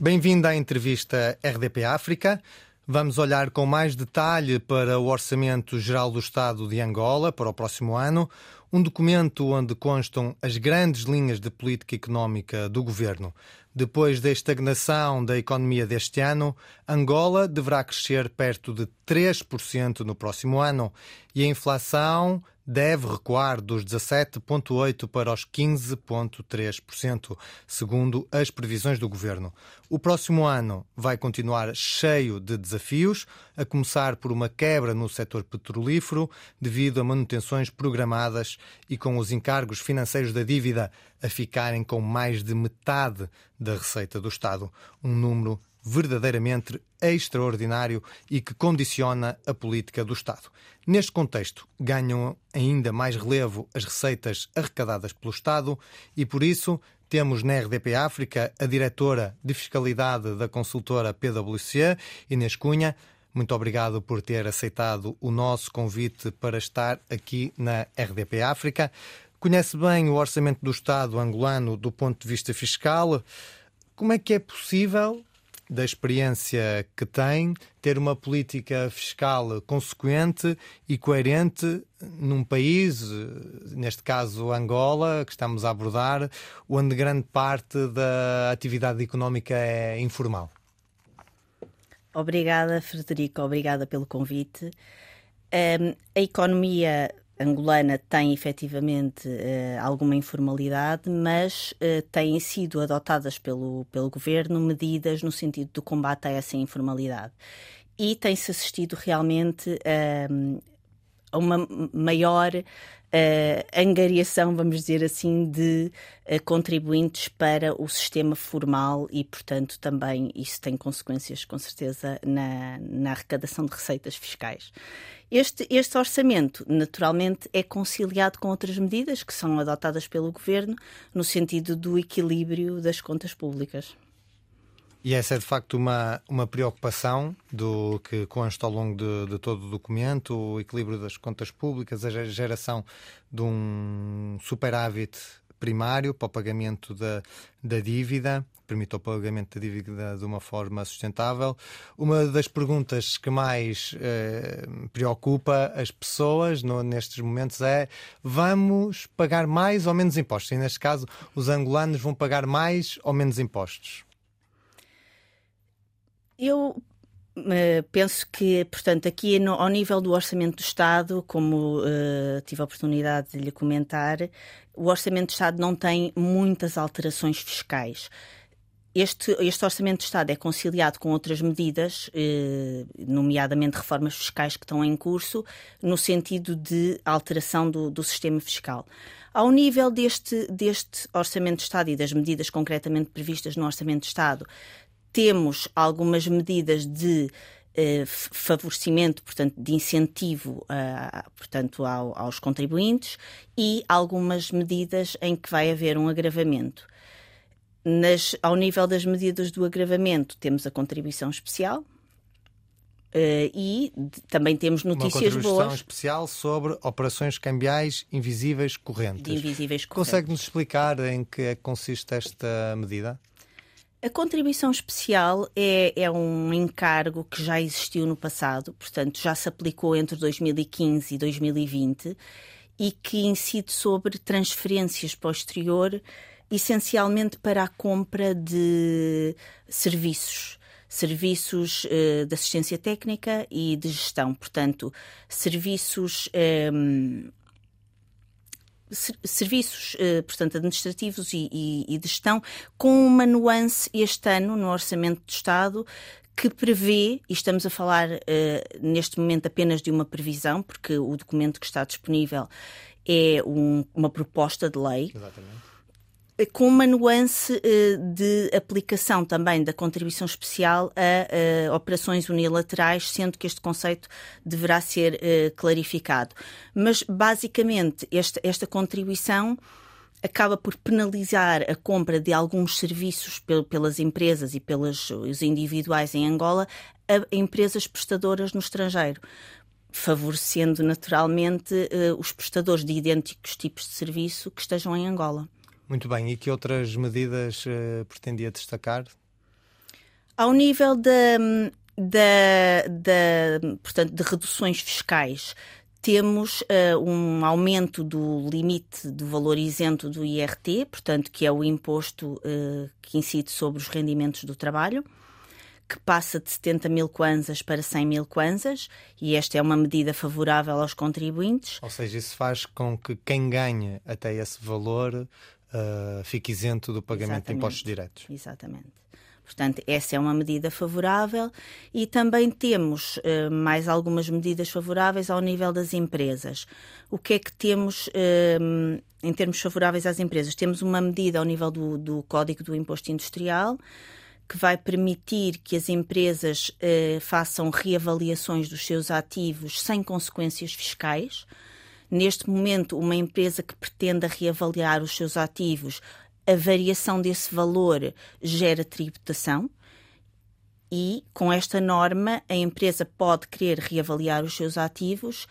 Bem-vindo à entrevista RDP África. Vamos olhar com mais detalhe para o Orçamento Geral do Estado de Angola para o próximo ano, um documento onde constam as grandes linhas de política económica do governo. Depois da estagnação da economia deste ano, Angola deverá crescer perto de 3% no próximo ano e a inflação deve recuar dos 17,8% para os 15,3%, segundo as previsões do governo. O próximo ano vai continuar cheio de desafios, a começar por uma quebra no setor petrolífero devido a manutenções programadas e com os encargos financeiros da dívida a ficarem com mais de metade da receita do Estado, um número verdadeiramente extraordinário e que condiciona a política do Estado. Neste contexto, ganham ainda mais relevo as receitas arrecadadas pelo Estado e, por isso, temos na RDP África a diretora de fiscalidade da consultora PwC, Inês Cunha. Muito obrigado por ter aceitado o nosso convite para estar aqui na RDP África. Conhece bem o orçamento do Estado angolano do ponto de vista fiscal. Como é que é possível da experiência que tem, ter uma política fiscal consequente e coerente num país, neste caso Angola, que estamos a abordar, onde grande parte da atividade económica é informal. Obrigada, Frederico, obrigada pelo convite. Um, a economia angolana tem efetivamente uh, alguma informalidade, mas uh, têm sido adotadas pelo, pelo governo medidas no sentido do combate a essa informalidade. E tem-se assistido realmente uh, a uma maior uh, angariação, vamos dizer assim, de uh, contribuintes para o sistema formal e, portanto, também isso tem consequências, com certeza, na, na arrecadação de receitas fiscais. Este, este orçamento, naturalmente, é conciliado com outras medidas que são adotadas pelo governo no sentido do equilíbrio das contas públicas. E essa é de facto uma, uma preocupação do que consta ao longo de, de, todo o documento, o equilíbrio das contas públicas, a geração de um superávit primário para o pagamento da, da dívida, permite o pagamento da dívida de uma forma sustentável. Uma das perguntas que mais eh, preocupa as pessoas no, nestes momentos é: vamos pagar mais ou menos impostos? E neste caso, os angolanos vão pagar mais ou menos impostos? Eu uh, penso que, portanto, aqui no, ao nível do Orçamento do Estado, como uh, tive a oportunidade de lhe comentar, o Orçamento do Estado não tem muitas alterações fiscais. Este, este, Orçamento de Estado é conciliado com outras medidas, eh, nomeadamente reformas fiscais que estão em curso, no sentido de alteração do, do sistema fiscal. Ao nível deste, deste Orçamento de Estado e das medidas concretamente previstas no Orçamento de Estado, temos algumas medidas de uh, favorecimento, portanto, de incentivo portanto, ao, aos contribuintes e algumas medidas em que vai haver um agravamento. Nas, ao nível das medidas do agravamento, temos a contribuição especial, Uh, e também temos notícias Uma boas. especial sobre operações cambiais invisíveis correntes. De invisíveis correntes. Consegue-nos explicar em que é consiste esta medida? A contribuição especial é, é, um encargo que já existiu no passado, portanto, já se aplicou entre 2015 e 2020 e que incide sobre transferências posterior, essencialmente para a compra de serviços. Serviços eh, de assistência técnica e de gestão, portanto, serviços eh, serviços, eh, portanto, administrativos e, e, e de gestão, com uma nuance este ano no Orçamento do Estado que prevê, e estamos a falar uh, neste momento apenas de uma previsão, porque o documento que está disponível é um, uma proposta de lei. Exatamente com uma nuance eh, de aplicação também da contribuição especial a, a operações unilaterais, sendo que este conceito deverá ser eh, clarificado. Mas, basicamente, esta, esta contribuição acaba por penalizar a compra de alguns serviços pelas empresas e pelos individuais em Angola a empresas prestadoras no estrangeiro favorecendo naturalmente eh, os prestadores de idênticos tipos de serviço que estejam em Angola. Muito bem, e que outras medidas uh, pretendia destacar? Ao nível da, da, da, portanto, de reduções fiscais, temos uh, um aumento do limite do valor isento do IRT, portanto, que é o imposto uh, que incide sobre os rendimentos do trabalho, que passa de 70 mil kwanzas para 100 mil kwanzas, e esta é uma medida favorável aos contribuintes. Ou seja, isso faz com que quem ganha até esse valor uh, fique isento do pagamento Exatamente. de impostos diretos. Exatamente. Portanto, essa é uma medida favorável e também temos uh, mais algumas medidas favoráveis ao nível das empresas. O que é que temos uh, em termos favoráveis às empresas? Temos uma medida ao nível do, do Código do Imposto Industrial que vai permitir que as empresas uh, façam reavaliações dos seus ativos sem consequências fiscais. Neste momento, uma empresa que pretenda reavaliar os seus ativos a variação desse valor gera tributação e, com esta norma, a empresa pode querer reavaliar os seus ativos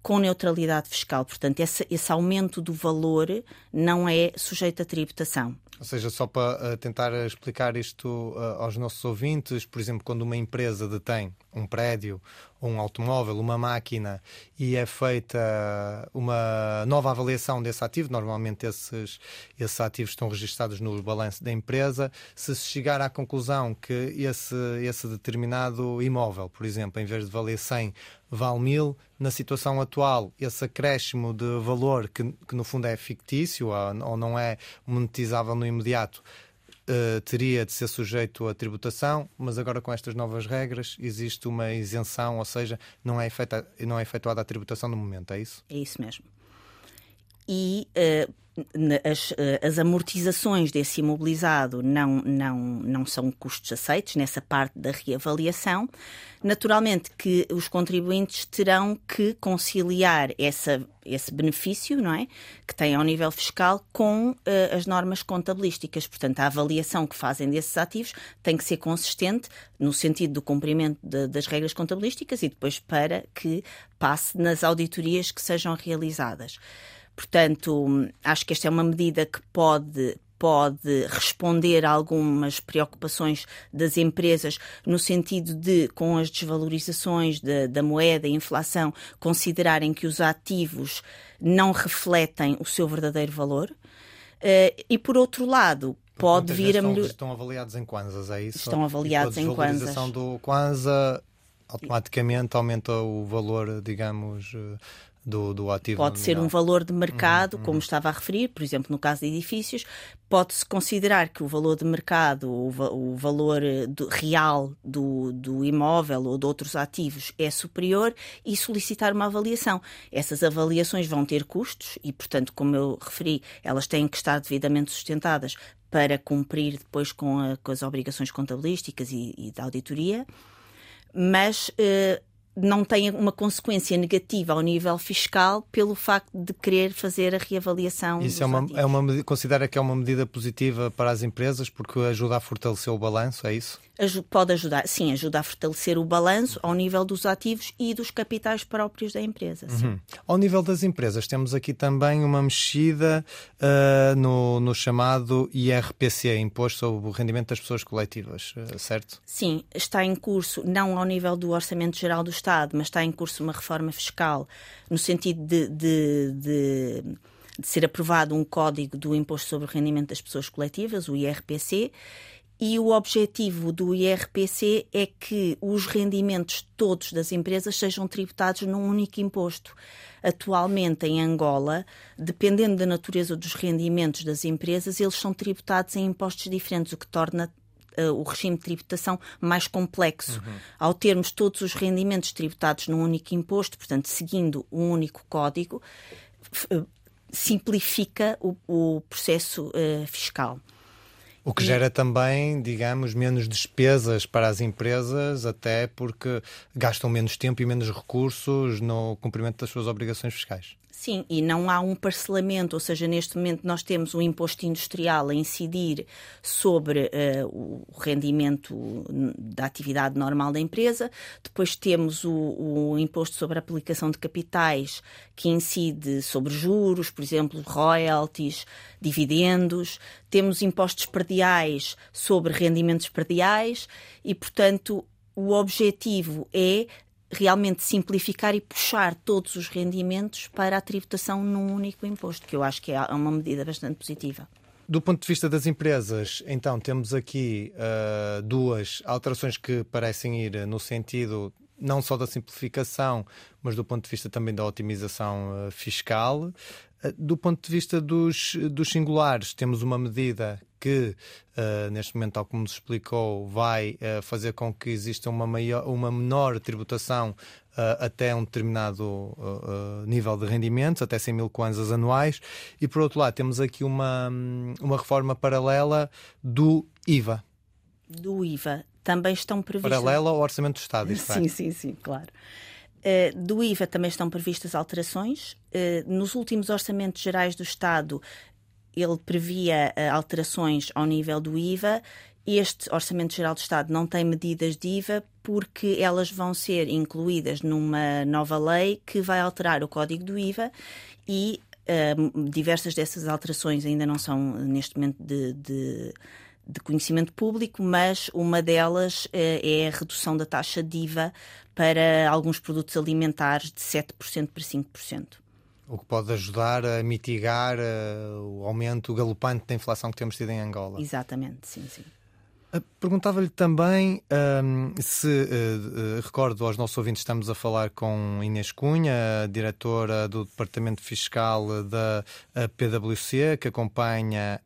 com neutralidade fiscal. Portanto, esse, esse aumento do valor não é sujeito a tributação. Ou seja, só para uh, tentar explicar isto uh, aos nossos ouvintes, por exemplo, quando uma empresa detém um prédio, um automóvel, uma máquina e é feita uma nova avaliação desse ativo, normalmente esses, esses ativos estão registados no balanço da empresa, se se chegar à conclusão que esse, esse determinado imóvel, por exemplo, em vez de valer 100, vale 1000, na situação atual, esse acréscimo de valor, que, que no fundo é fictício ou não é monetizável no imediato, uh, teria de ser sujeito à tributação, mas agora com estas novas regras existe uma isenção, ou seja, não é, efeita, não é efetuada a tributação no momento, é isso? É isso mesmo. E uh, as, eh, as, amortizações desse imobilizado não, não, não são custos aceitos nessa parte da reavaliação. Naturalmente que os contribuintes terão que conciliar essa, esse benefício não é? que têm ao nível fiscal com uh, as normas contabilísticas. Portanto, a avaliação que fazem desses ativos tem que ser consistente no sentido do cumprimento de, das regras contabilísticas e depois para que passe nas auditorias que sejam realizadas. Portanto, acho que esta é uma medida que pode pode responder a algumas preocupações das empresas no sentido de, com as desvalorizações de, da moeda e inflação, considerarem que os ativos não refletem o seu verdadeiro valor. Uh, e por outro lado, pode vir a melhorar. Estão avaliados em kwanzas, é isso? Estão avaliados em kwanzas. A desvalorização do kwanza automaticamente aumenta o valor, digamos, eh, do, do ativo. Pode ser um valor de mercado, uhum, como uhum. estava a referir, por exemplo, no caso de edifícios, pode-se considerar que o valor de mercado, o, o valor eh, do, real do, do imóvel ou de outros ativos é superior e solicitar uma avaliação. Essas avaliações vão ter custos e, portanto, como eu referi, elas têm que estar devidamente sustentadas para cumprir depois com, a, com as obrigações contabilísticas e, e da auditoria, mas eh, não tem uma consequência negativa ao nível fiscal pelo facto de querer fazer a reavaliação. Isso é uma, é uma, considera que é uma medida positiva para as empresas porque ajuda a fortalecer o balanço, é isso? Pode ajudar, sim, ajuda a fortalecer o balanço ao nível dos ativos e dos capitais próprios da empresa. Uhum. Ao nível das empresas, temos aqui também uma mexida uh, no, no, chamado IRPC, Imposto sobre o Rendimento das Pessoas Coletivas, uh, certo? Sim, está em curso, não ao nível do Orçamento Geral do Estado, mas está em curso uma reforma fiscal no sentido de, de, de de ser aprovado um código do Imposto sobre o Rendimento das Pessoas Coletivas, o IRPC, e o objetivo do IRPC é que os rendimentos todos das empresas sejam tributados num único imposto. Atualmente, em Angola, dependendo da natureza dos rendimentos das empresas, eles são tributados em impostos diferentes, o que torna uh, o regime de tributação mais complexo. Uhum. Ao termos todos os rendimentos tributados num único imposto, portanto, seguindo um único código, uh, simplifica o, o processo uh, fiscal. O que gera também, digamos, menos despesas para as empresas, até porque gastam menos tempo e menos recursos no cumprimento das suas obrigações fiscais. Sim, e não há um parcelamento, ou seja, neste momento nós temos um imposto industrial a incidir sobre uh, o rendimento da atividade normal da empresa, depois temos o, o, imposto sobre a aplicação de capitais que incide sobre juros, por exemplo, royalties, dividendos, temos impostos perdiais sobre rendimentos perdiais e, portanto, o objetivo é realmente simplificar e puxar todos os rendimentos para a tributação num único imposto, que eu acho que é uma medida bastante positiva. Do ponto de vista das empresas, então, temos aqui uh, duas alterações que parecem ir no sentido não só da simplificação, mas do ponto de vista também da otimização uh, fiscal. Uh, do ponto de vista dos, dos singulares, temos uma medida que, uh, neste momento, tal como nos explicou, vai uh, fazer com que exista uma, maior, uma menor tributação uh, até um determinado nível de rendimentos, até 100 mil kwanzas anuais. E, por outro lado, temos aqui uma, uma reforma paralela do IVA. Do IVA. Também estão previstas. Paralela ao Orçamento do Estado, isto Sim, é. sim, sim, claro. Uh, do IVA também estão previstas alterações. Uh, nos últimos orçamentos gerais do Estado, ele previa uh, alterações ao nível do IVA. Este Orçamento Geral do Estado não tem medidas de IVA porque elas vão ser incluídas numa nova lei que vai alterar o código do IVA e diversas dessas alterações ainda não são neste momento de, de, de conhecimento público, mas uma delas uh, é a redução da taxa de IVA para alguns produtos alimentares de 7% para 5% o que pode ajudar a mitigar uh, o aumento galopante da inflação que temos tido em Angola. Exatamente, sim, sim. Eh, perguntava-lhe também um, se uh, recordo aos nossos ouvintes, estamos a falar com Inês Cunha, diretora do Departamento Fiscal da PwC, que acompanha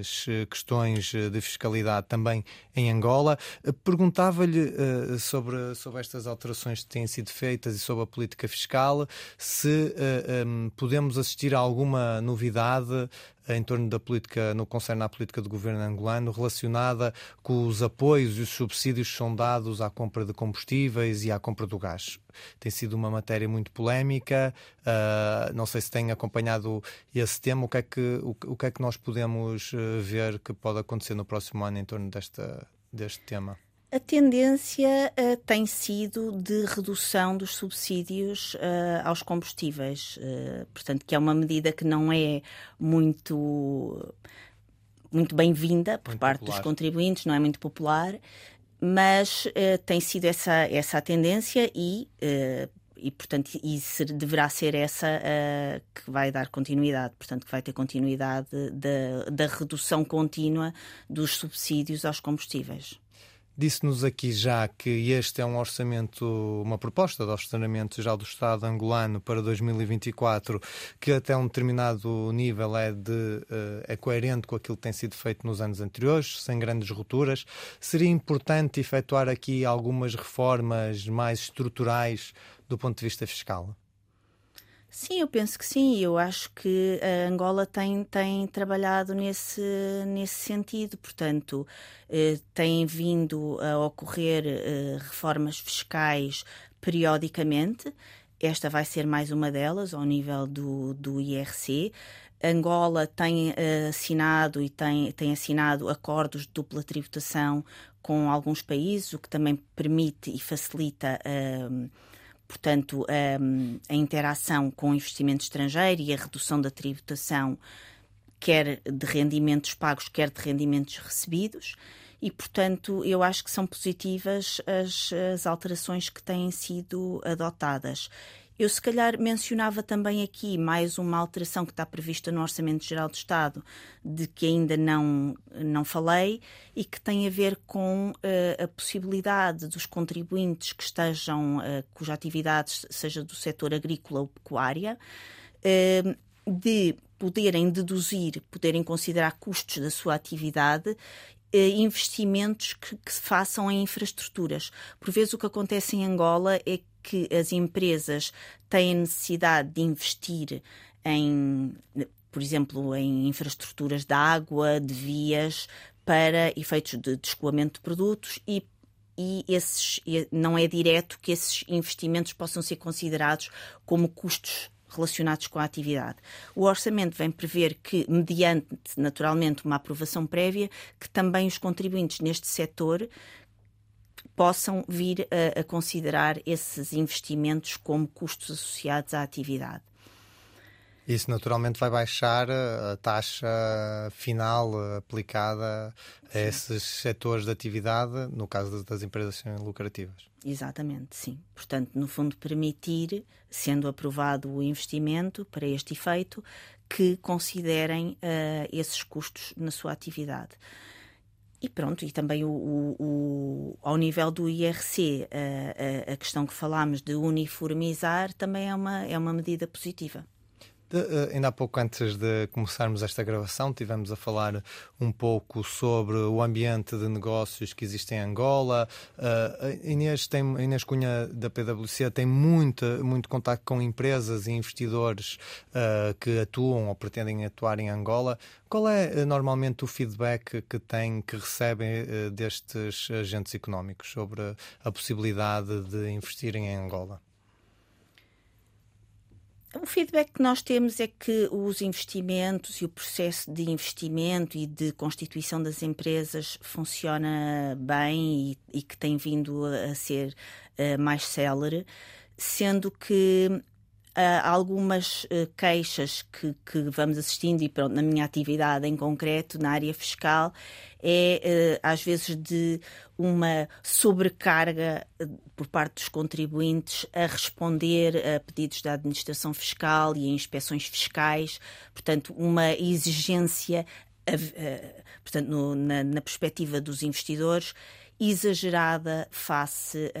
as questões de fiscalidade também em Angola. Perguntava-lhe uh, sobre, sobre estas alterações que têm sido feitas e sobre a política fiscal, se uh, um, podemos assistir a alguma novidade em torno da política, no concerne à política do governo angolano, relacionada com os apoios e os subsídios que são dados à compra de combustíveis e à compra do gás. Tem sido uma matéria muito polémica, uh, não sei se tem acompanhado esse tema, o que é que, o, o que, é que nós podemos ver que pode acontecer no próximo ano em torno desta, deste tema? A tendência uh, tem sido de redução dos subsídios uh, aos combustíveis, uh, portanto, que é uma medida que não é muito, muito bem-vinda por muito parte popular. dos contribuintes, não é muito popular, mas tem sido essa, essa a tendência e e portanto e ser, deverá ser essa que vai dar continuidade, portanto que vai ter continuidade da, da redução contínua dos subsídios aos combustíveis. Disse-nos aqui já que este é um orçamento, uma proposta de orçamento já do Estado angolano para 2024, que até um determinado nível é, de, eh, é coerente com aquilo que tem sido feito nos anos anteriores, sem grandes rupturas. Seria importante efetuar aqui algumas reformas mais estruturais do ponto de vista fiscal? Sim, eu penso que sim. Eu acho que a Angola tem, tem trabalhado nesse, nesse sentido. Portanto, eh, tem vindo a ocorrer eh, reformas fiscais periodicamente. Esta vai ser mais uma delas, ao nível do, do IRC. Angola tem eh, assinado e tem, tem assinado acordos de dupla tributação com alguns países, o que também permite e facilita. Uh, portanto, a, a interação com o investimento estrangeiro e a redução da tributação, quer de rendimentos pagos, quer de rendimentos recebidos. E, portanto, eu acho que são positivas as, as alterações que têm sido adotadas. Eu, se calhar, mencionava também aqui mais uma alteração que está prevista no Orçamento Geral do Estado, de que ainda não, não falei, e que tem a ver com uh, a possibilidade dos contribuintes que estejam, uh, cuja atividade seja do setor agrícola ou pecuária, uh, de poderem deduzir, poderem considerar custos da sua atividade investimentos que, que, se façam em infraestruturas. Por vezes o que acontece em Angola é que as empresas têm necessidade de investir em, por exemplo, em infraestruturas de água, de vias, para efeitos de, de escoamento de produtos e e esses, não é direto que esses investimentos possam ser considerados como custos relacionados com a atividade. O orçamento vem prever que, mediante naturalmente uma aprovação prévia, que também os contribuintes neste setor possam vir a, a considerar esses investimentos como custos associados à atividade. Isso naturalmente vai baixar a taxa final aplicada a esses setores de atividade, no caso das empresas lucrativas. Exatamente, sim. Portanto, no fundo, permitir, sendo aprovado o investimento para este efeito, que considerem uh, esses custos na sua atividade. E pronto, e também o, o, o ao nível do IRC, a, a, a questão que falámos de uniformizar também é uma, é uma medida positiva. De, uh, ainda há pouco antes de começarmos esta gravação, tivemos a falar um pouco sobre o ambiente de negócios que existe em Angola. Uh, Inês, tem, Inês Cunha da PwC tem muito, muito contato com empresas e investidores uh, que atuam ou pretendem atuar em Angola. Qual é normalmente o feedback que tem, que recebem destes agentes económicos sobre a possibilidade de investirem em Angola? O feedback que nós temos é que os investimentos e o processo de investimento e de constituição das empresas funciona bem e, e que tem vindo a, ser uh, mais célere, sendo que Uh, algumas uh, queixas que, que, vamos assistindo, e pronto, na minha atividade em concreto, na área fiscal, é uh, às vezes de uma sobrecarga por parte dos contribuintes a responder a pedidos da administração fiscal e a inspeções fiscais, portanto, uma exigência, portanto, no, na, na, perspectiva dos investidores, exagerada face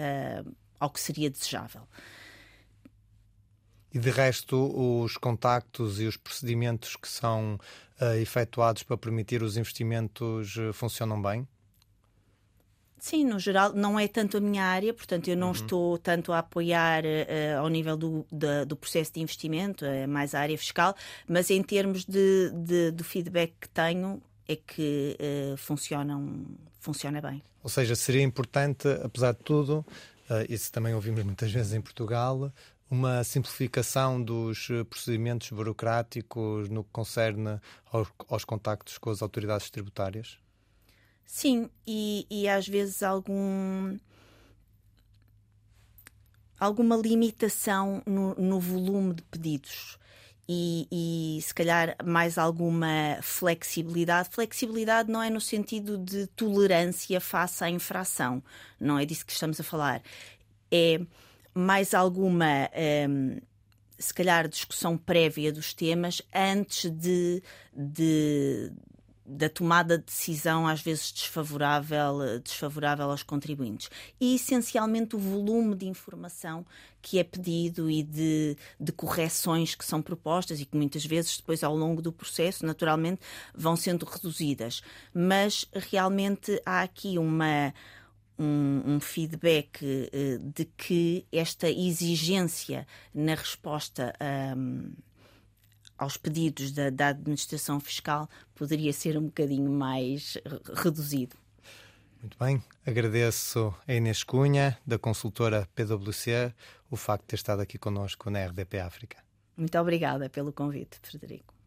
ao que seria desejável. E de resto, os contactos e os procedimentos que são uh, efetuados para permitir os investimentos uh, funcionam bem? Sim, no geral, não é tanto a minha área, portanto, eu não uhum. estou tanto a apoiar uh, ao nível do, da, do processo de investimento, é mais a área fiscal, mas em termos de, de do feedback que tenho, é que uh, funcionam, funciona bem. Ou seja, seria importante, apesar de tudo, uh, isso também ouvimos muitas vezes em Portugal, uma simplificação dos eh, procedimentos burocráticos no que concerne aos, aos contactos com as autoridades tributárias? Sim, e, e às vezes algum alguma limitação no, no volume de pedidos. E, e, se calhar mais alguma flexibilidade. Flexibilidade não é no sentido de tolerância face à infração, não é disso que estamos a falar. É mais alguma, um, se calhar, discussão prévia dos temas antes de, de da tomada de decisão às vezes desfavorável, desfavorável aos contribuintes. E essencialmente o volume de informação que é pedido e de, de correções que são propostas e que muitas vezes depois ao longo do processo naturalmente vão sendo reduzidas. Mas realmente há aqui uma um, um feedback uh, de que esta exigência na resposta um, aos pedidos da, da, administração fiscal poderia ser um bocadinho mais reduzido. Muito bem, agradeço a Inês Cunha, da consultora PwC, o facto de ter estado aqui conosco na RDP África. Muito obrigada pelo convite, Frederico.